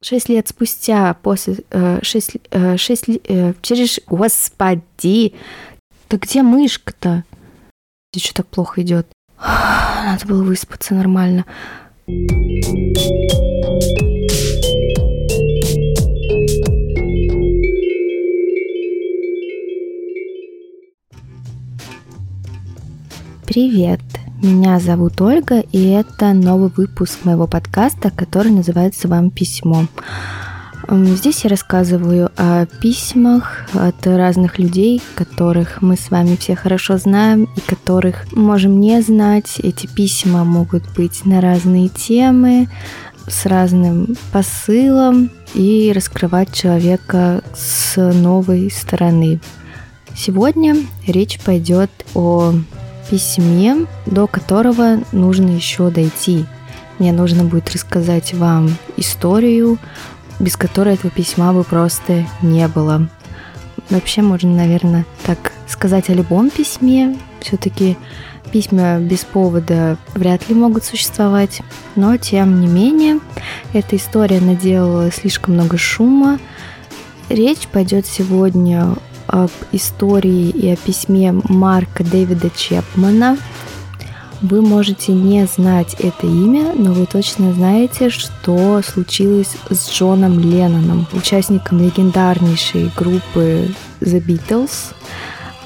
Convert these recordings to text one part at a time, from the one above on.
Шесть лет спустя, после... Э, шесть, э, шесть... Э, через... Господи! Да где мышка-то? Здесь что так плохо идет? Надо было выспаться нормально. Привет! Меня зовут Ольга, и это новый выпуск моего подкаста, который называется «Вам письмо». Здесь я рассказываю о письмах от разных людей, которых мы с вами все хорошо знаем и которых можем не знать. Эти письма могут быть на разные темы, с разным посылом и раскрывать человека с новой стороны. Сегодня речь пойдет о письме, до которого нужно еще дойти. Мне нужно будет рассказать вам историю, без которой этого письма бы просто не было. Вообще можно, наверное, так сказать о любом письме. Все-таки письма без повода вряд ли могут существовать. Но, тем не менее, эта история наделала слишком много шума. Речь пойдет сегодня об истории и о письме Марка Дэвида Чепмана. Вы можете не знать это имя, но вы точно знаете, что случилось с Джоном Ленноном, участником легендарнейшей группы The Beatles.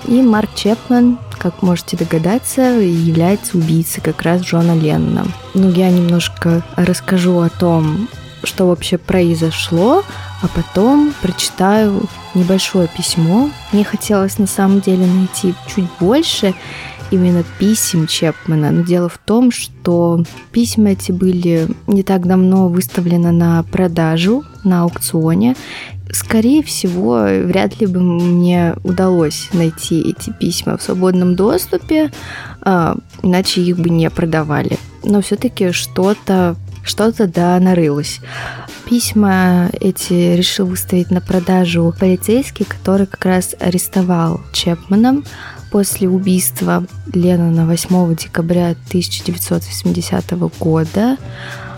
И Марк Чепман, как можете догадаться, является убийцей как раз Джона Леннона. Ну, я немножко расскажу о том, что вообще произошло, а потом прочитаю небольшое письмо. Мне хотелось на самом деле найти чуть больше именно писем Чепмана. Но дело в том, что письма эти были не так давно выставлены на продажу на аукционе. Скорее всего, вряд ли бы мне удалось найти эти письма в свободном доступе, а, иначе их бы не продавали. Но все-таки что-то что-то да нарылось. Письма эти решил выставить на продажу полицейский, который как раз арестовал Чепмана после убийства Леннона 8 декабря 1980 года.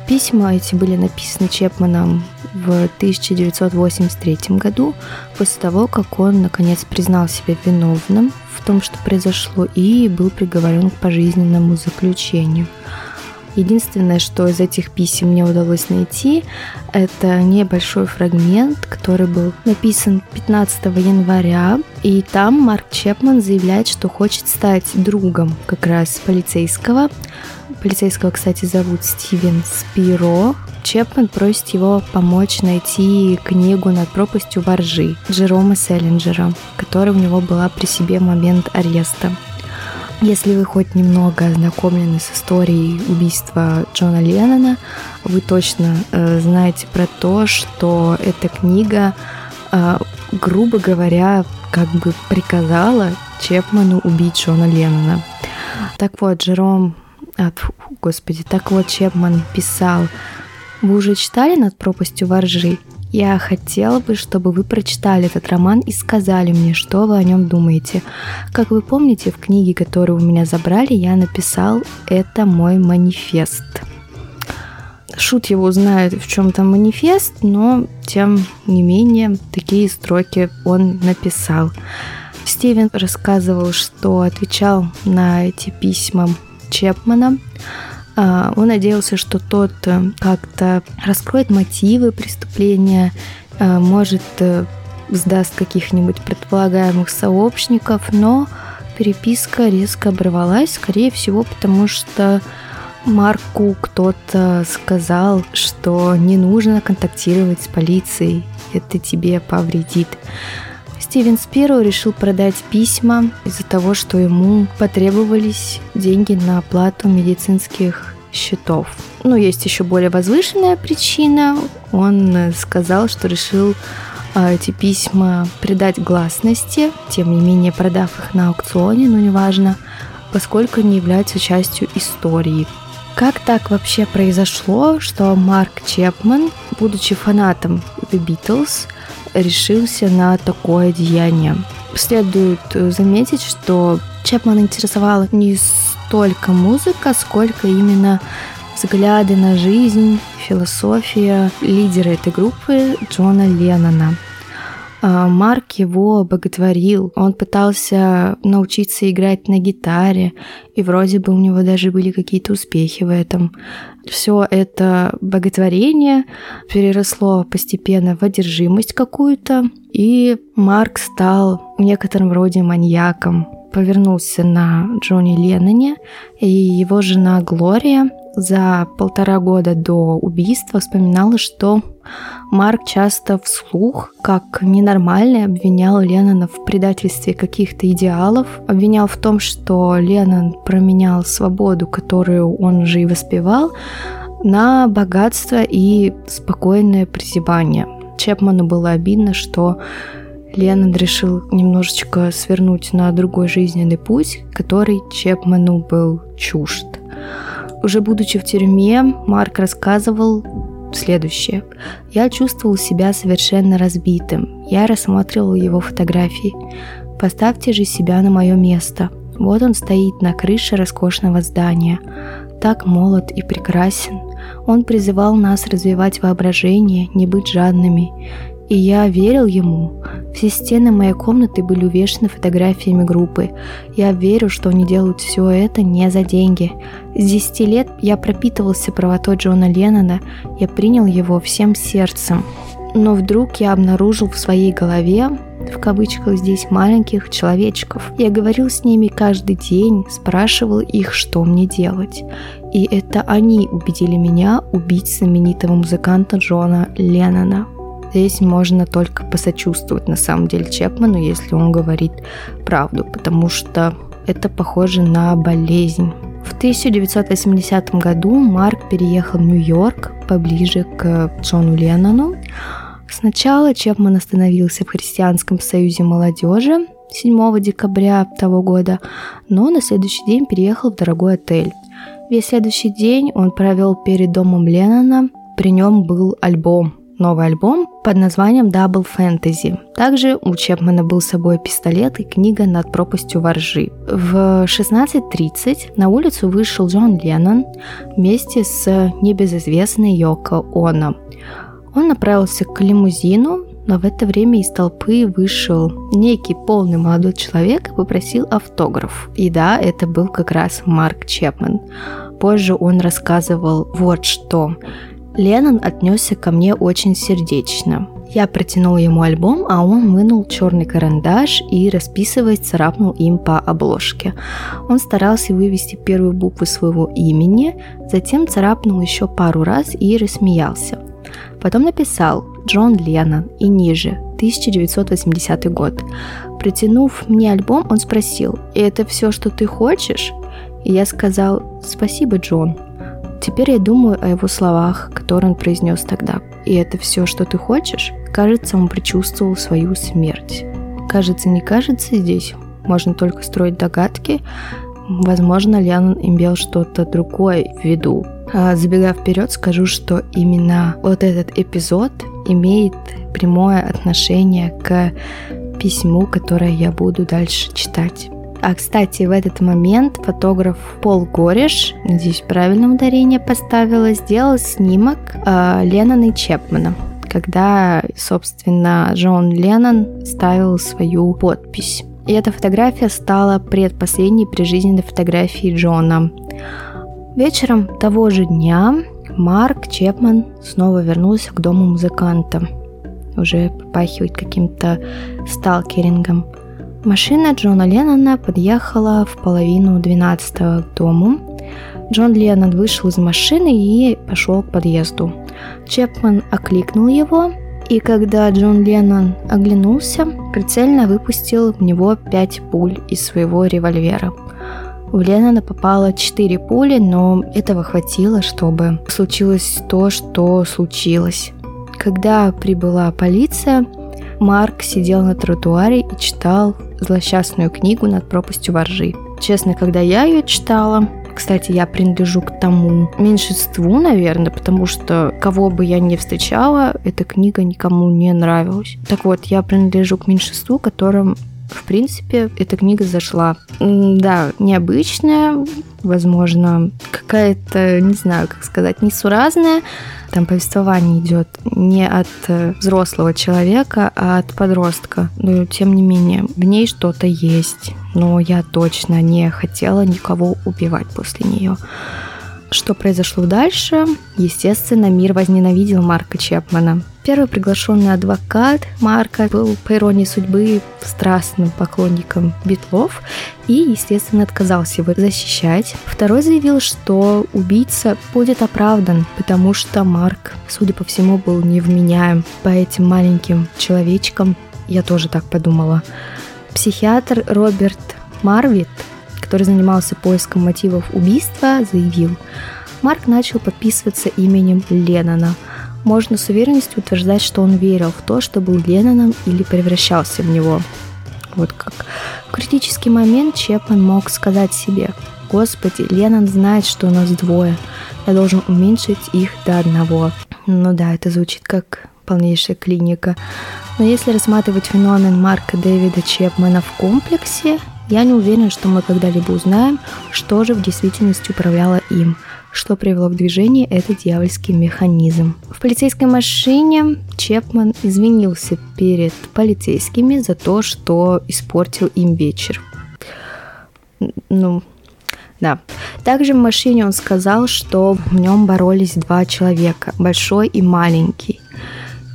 Письма эти были написаны Чепманом в 1983 году, после того, как он наконец признал себя виновным в том, что произошло, и был приговорен к пожизненному заключению. Единственное, что из этих писем мне удалось найти, это небольшой фрагмент, который был написан 15 января, и там Марк Чепман заявляет, что хочет стать другом как раз полицейского. Полицейского, кстати, зовут Стивен Спиро. Чепман просит его помочь найти книгу над пропастью воржи Джерома Селлинджера, которая у него была при себе в момент ареста. Если вы хоть немного ознакомлены с историей убийства Джона Леннона, вы точно э, знаете про то, что эта книга, э, грубо говоря, как бы приказала Чепману убить Джона Леннона. Так вот, Джером, а, фу, господи, так вот Чепман писал, вы уже читали «Над пропастью воржи»? Я хотела бы, чтобы вы прочитали этот роман и сказали мне, что вы о нем думаете. Как вы помните, в книге, которую у меня забрали, я написал «Это мой манифест». Шут его знает, в чем там манифест, но тем не менее такие строки он написал. Стивен рассказывал, что отвечал на эти письма Чепмана, он надеялся, что тот э, как-то раскроет мотивы преступления, э, может, э, сдаст каких-нибудь предполагаемых сообщников, но переписка резко оборвалась, скорее всего, потому что Марку кто-то сказал, что не нужно контактировать с полицией, это тебе повредит. Стивен Спиро решил продать письма из-за того, что ему потребовались деньги на оплату медицинских счетов. Ну, есть еще более возвышенная причина. Он сказал, что решил а, эти письма придать гласности, тем не менее продав их на аукционе, но неважно, поскольку они являются частью истории. Как так вообще произошло, что Марк Чепман, будучи фанатом The Beatles, решился на такое деяние. Следует заметить, что Чепман интересовала не столько музыка, сколько именно взгляды на жизнь, философия лидера этой группы Джона Леннона. А, Марк его боготворил, он пытался научиться играть на гитаре, и вроде бы у него даже были какие-то успехи в этом. Все это боготворение переросло постепенно в одержимость какую-то, и Марк стал в некотором роде маньяком. Повернулся на Джонни Ленноне, и его жена Глория за полтора года до убийства вспоминала, что Марк часто вслух, как ненормальный, обвинял Леннона в предательстве каких-то идеалов, обвинял в том, что Леннон променял свободу, которую он же и воспевал, на богатство и спокойное прозябание. Чепману было обидно, что Леннон решил немножечко свернуть на другой жизненный путь, который Чепману был чужд. Уже будучи в тюрьме, Марк рассказывал следующее. Я чувствовал себя совершенно разбитым. Я рассматривал его фотографии. Поставьте же себя на мое место. Вот он стоит на крыше роскошного здания. Так молод и прекрасен. Он призывал нас развивать воображение, не быть жадными. И я верил ему. Все стены моей комнаты были увешаны фотографиями группы. Я верю, что они делают все это не за деньги. С 10 лет я пропитывался правотой Джона Леннона, я принял его всем сердцем. Но вдруг я обнаружил в своей голове, в кавычках здесь, маленьких человечков. Я говорил с ними каждый день, спрашивал их, что мне делать. И это они убедили меня убить знаменитого музыканта Джона Леннона здесь можно только посочувствовать на самом деле Чепману, если он говорит правду, потому что это похоже на болезнь. В 1980 году Марк переехал в Нью-Йорк, поближе к Джону Леннону. Сначала Чепман остановился в Христианском союзе молодежи 7 декабря того года, но на следующий день переехал в дорогой отель. Весь следующий день он провел перед домом Леннона, при нем был альбом новый альбом под названием Double Fantasy. Также у Чепмана был с собой пистолет и книга «Над пропастью воржи». В 16.30 на улицу вышел Джон Леннон вместе с небезызвестной Йоко Оно. Он направился к лимузину, но в это время из толпы вышел некий полный молодой человек и попросил автограф. И да, это был как раз Марк Чепман. Позже он рассказывал вот что. Леннон отнесся ко мне очень сердечно. Я протянул ему альбом, а он вынул черный карандаш и, расписываясь, царапнул им по обложке. Он старался вывести первую букву своего имени, затем царапнул еще пару раз и рассмеялся. Потом написал «Джон Леннон» и ниже 1980 год. Протянув мне альбом, он спросил «И это все, что ты хочешь?» И я сказал «Спасибо, Джон». Теперь я думаю о его словах, которые он произнес тогда. И это все, что ты хочешь? Кажется, он предчувствовал свою смерть. Кажется, не кажется здесь. Можно только строить догадки. Возможно, Лян имел что-то другое в виду. А забегая вперед, скажу, что именно вот этот эпизод имеет прямое отношение к письму, которое я буду дальше читать. А, кстати, в этот момент фотограф Пол Гореш, надеюсь, правильное ударение поставила, сделал снимок э, Леннона и Чепмана когда, собственно, Джон Леннон ставил свою подпись. И эта фотография стала предпоследней прижизненной фотографией Джона. Вечером того же дня Марк Чепман снова вернулся к дому музыканта. Уже попахивает каким-то сталкерингом. Машина Джона Леннона подъехала в половину двенадцатого к дому. Джон Леннон вышел из машины и пошел к подъезду. Чепман окликнул его, и когда Джон Леннон оглянулся, прицельно выпустил в него пять пуль из своего револьвера. В Леннона попало четыре пули, но этого хватило, чтобы случилось то, что случилось. Когда прибыла полиция, Марк сидел на тротуаре и читал злосчастную книгу «Над пропастью воржи». Честно, когда я ее читала, кстати, я принадлежу к тому меньшинству, наверное, потому что кого бы я ни встречала, эта книга никому не нравилась. Так вот, я принадлежу к меньшинству, которым в принципе, эта книга зашла. Да, необычная, возможно, какая-то, не знаю, как сказать, несуразная. Там повествование идет не от э, взрослого человека, а от подростка. Но тем не менее, в ней что-то есть. Но я точно не хотела никого убивать после нее. Что произошло дальше? Естественно, мир возненавидел Марка Чепмана. Первый приглашенный адвокат Марка был, по иронии судьбы, страстным поклонником Битлов и, естественно, отказался его защищать. Второй заявил, что убийца будет оправдан, потому что Марк, судя по всему, был невменяем по этим маленьким человечкам. Я тоже так подумала. Психиатр Роберт Марвит который занимался поиском мотивов убийства, заявил, Марк начал подписываться именем Леннона. Можно с уверенностью утверждать, что он верил в то, что был Ленноном или превращался в него. Вот как. В критический момент Чепман мог сказать себе, «Господи, Леннон знает, что у нас двое. Я должен уменьшить их до одного». Ну да, это звучит как полнейшая клиника. Но если рассматривать феномен Марка Дэвида Чепмана в комплексе, я не уверен, что мы когда-либо узнаем, что же в действительности управляло им, что привело в движение этот дьявольский механизм. В полицейской машине Чепман извинился перед полицейскими за то, что испортил им вечер. Ну, да. Также в машине он сказал, что в нем боролись два человека, большой и маленький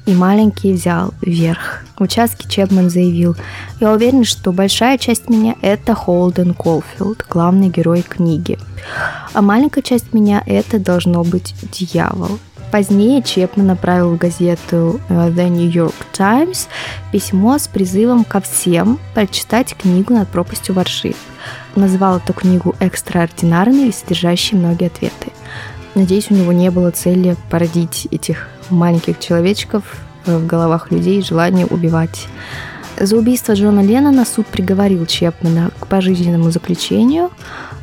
и маленький взял верх. В участке Чепман заявил, «Я уверен, что большая часть меня – это Холден Колфилд, главный герой книги. А маленькая часть меня – это должно быть дьявол». Позднее Чепман направил в газету э, The New York Times письмо с призывом ко всем прочитать книгу «Над пропастью ворши». Назвал эту книгу экстраординарной и содержащей многие ответы. Надеюсь, у него не было цели породить этих маленьких человечков в головах людей желание убивать. За убийство Джона Леннона суд приговорил Чепмана к пожизненному заключению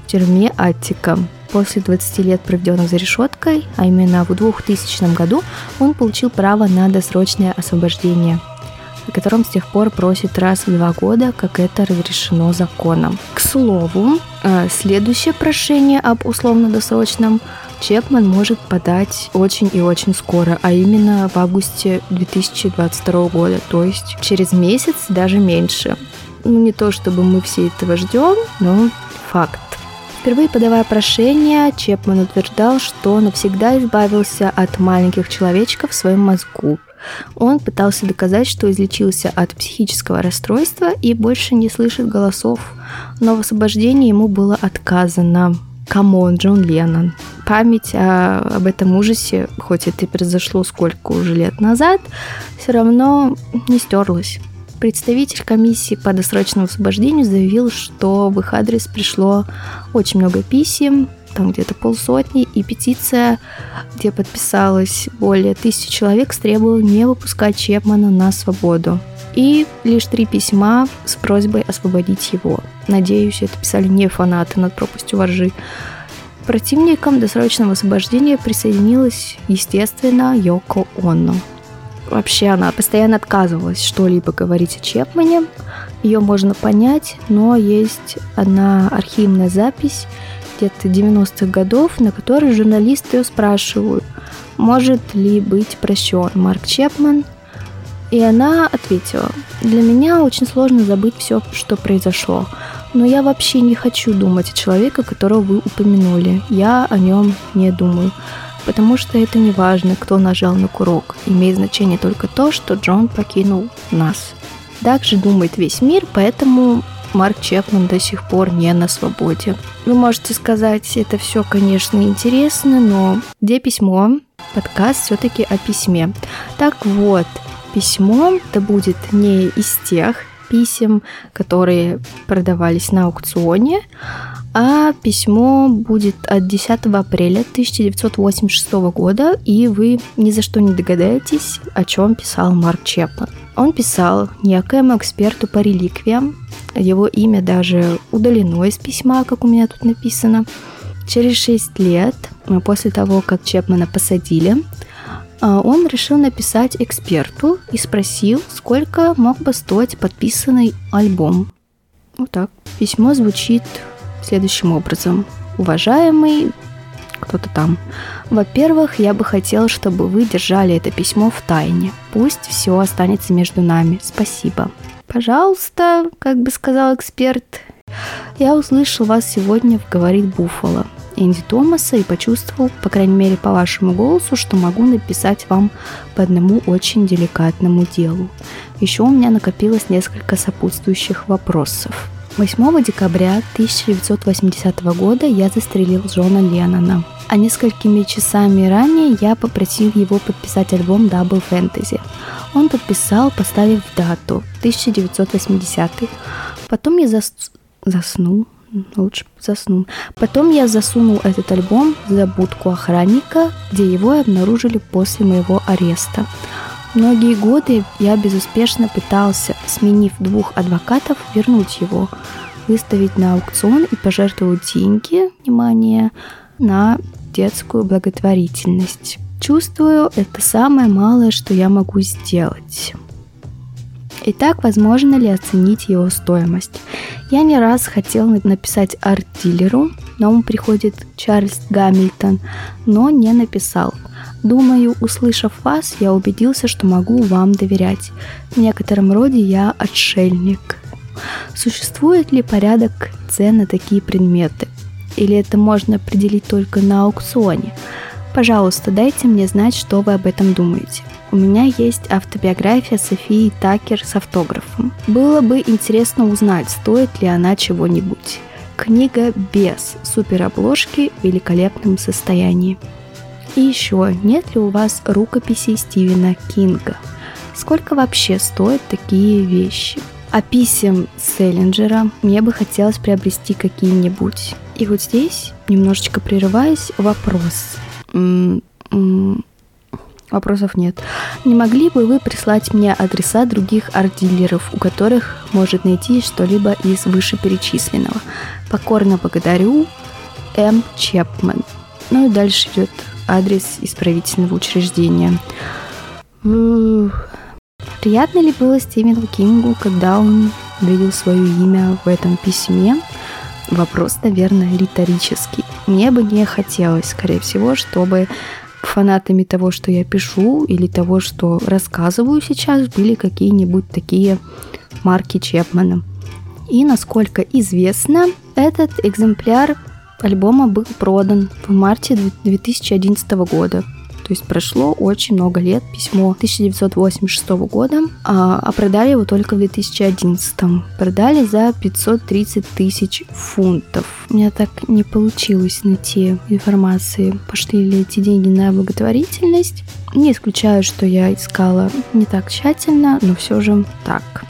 в тюрьме Аттика. После 20 лет, проведенных за решеткой, а именно в 2000 году, он получил право на досрочное освобождение о котором с тех пор просит раз в два года, как это разрешено законом. К слову, э, следующее прошение об условно-досрочном Чепман может подать очень и очень скоро, а именно в августе 2022 года, то есть через месяц, даже меньше. Ну, не то чтобы мы все этого ждем, но факт. Впервые подавая прошение, Чепман утверждал, что навсегда избавился от маленьких человечков в своем мозгу. Он пытался доказать, что излечился от психического расстройства и больше не слышит голосов, но в освобождении ему было отказано. Come on, Джон Леннон. Память о, об этом ужасе, хоть это и произошло сколько уже лет назад, все равно не стерлась. Представитель комиссии по досрочному освобождению заявил, что в их адрес пришло очень много писем, там где-то полсотни, и петиция, где подписалось более тысячи человек, требовала не выпускать Чепмана на свободу. И лишь три письма с просьбой освободить его. Надеюсь, это писали не фанаты над пропастью воржи. Противникам досрочного освобождения присоединилась, естественно, Йоко Онно. Вообще она постоянно отказывалась что-либо говорить о Чепмане. Ее можно понять, но есть одна архивная запись где-то 90-х годов, на которой журналисты спрашивают, может ли быть прощен Марк Чепман и она ответила, для меня очень сложно забыть все, что произошло. Но я вообще не хочу думать о человеке, которого вы упомянули. Я о нем не думаю. Потому что это не важно, кто нажал на курок. Имеет значение только то, что Джон покинул нас. Так же думает весь мир, поэтому Марк Чепман до сих пор не на свободе. Вы можете сказать, это все, конечно, интересно, но где письмо? Подкаст все-таки о письме. Так вот, письмо, это будет не из тех писем, которые продавались на аукционе, а письмо будет от 10 апреля 1986 года, и вы ни за что не догадаетесь, о чем писал Марк Чепман. Он писал некоему эксперту по реликвиям, его имя даже удалено из письма, как у меня тут написано. Через 6 лет, после того, как Чепмана посадили, а, он решил написать эксперту и спросил, сколько мог бы стоить подписанный альбом. Вот так. Письмо звучит следующим образом. уважаемый кто-то там. Во-первых, я бы хотел, чтобы вы держали это письмо в тайне. Пусть все останется между нами. Спасибо. Пожалуйста, как бы сказал эксперт, я услышал вас сегодня в «Говорит Буффало» Энди Томаса и почувствовал, по крайней мере по вашему голосу, что могу написать вам по одному очень деликатному делу. Еще у меня накопилось несколько сопутствующих вопросов. 8 декабря 1980 года я застрелил Джона Леннона, а несколькими часами ранее я попросил его подписать альбом Double Fantasy. Он подписал, поставив дату 1980. Потом я зас... заснул, лучше заснул. Потом я засунул этот альбом за будку охранника, где его обнаружили после моего ареста. Многие годы я безуспешно пытался, сменив двух адвокатов, вернуть его, выставить на аукцион и пожертвовать деньги, внимание, на детскую благотворительность. Чувствую, это самое малое, что я могу сделать. Итак, возможно ли оценить его стоимость? Я не раз хотел написать арт-дилеру, на ум приходит Чарльз Гамильтон, но не написал. Думаю, услышав вас, я убедился, что могу вам доверять. В некотором роде я отшельник. Существует ли порядок цен на такие предметы? Или это можно определить только на аукционе? Пожалуйста, дайте мне знать, что вы об этом думаете. У меня есть автобиография Софии Такер с автографом. Было бы интересно узнать, стоит ли она чего-нибудь. Книга без суперобложки в великолепном состоянии. И еще, нет ли у вас рукописей Стивена Кинга? Сколько вообще стоят такие вещи? А писем Селлинджера мне бы хотелось приобрести какие-нибудь. И вот здесь, немножечко прерываясь, вопрос. Вопросов нет. Не могли бы вы прислать мне адреса других арт-дилеров, у которых может найти что-либо из вышеперечисленного? Покорно благодарю, М. Чепмен. Ну и дальше идет адрес исправительного учреждения. Приятно ли было Стивену Кингу, когда он видел свое имя в этом письме? Вопрос, наверное, риторический. Мне бы не хотелось, скорее всего, чтобы фанатами того, что я пишу, или того, что рассказываю сейчас, были какие-нибудь такие марки Чепмана. И, насколько известно, этот экземпляр альбома был продан в марте 2011 года. То есть прошло очень много лет, письмо 1986 года, а, а продали его только в 2011. Продали за 530 тысяч фунтов. У меня так не получилось найти информации, пошли ли эти деньги на благотворительность. Не исключаю, что я искала не так тщательно, но все же так.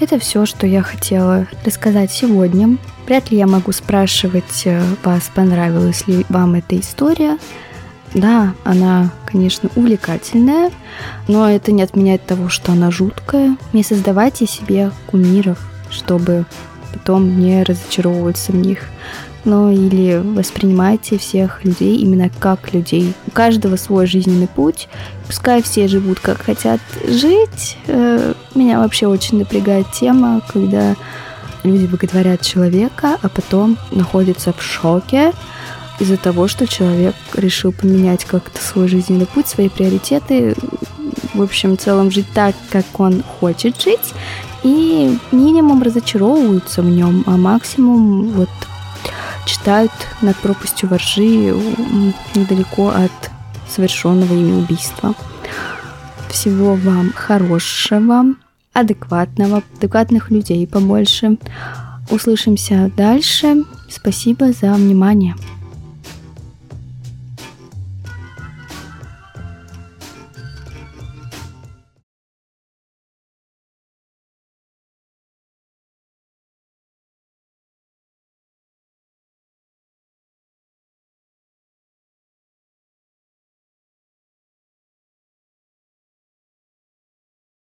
Это все, что я хотела рассказать сегодня. Вряд ли я могу спрашивать э, вас, понравилась ли вам эта история. Да, она, конечно, увлекательная, но это не отменяет того, что она жуткая. Не создавайте себе кумиров, чтобы потом не разочаровываться в них. Ну или воспринимайте всех людей именно как людей. У каждого свой жизненный путь. Пускай все живут как хотят жить. Э, меня вообще очень напрягает тема, когда люди боготворят человека, а потом находятся в шоке из-за того, что человек решил поменять как-то свой жизненный путь, свои приоритеты, в общем, в целом жить так, как он хочет жить, и минимум разочаровываются в нем, а максимум вот читают над пропастью воржи недалеко от совершенного ими убийства. Всего вам хорошего, адекватного, адекватных людей побольше. Услышимся дальше. Спасибо за внимание.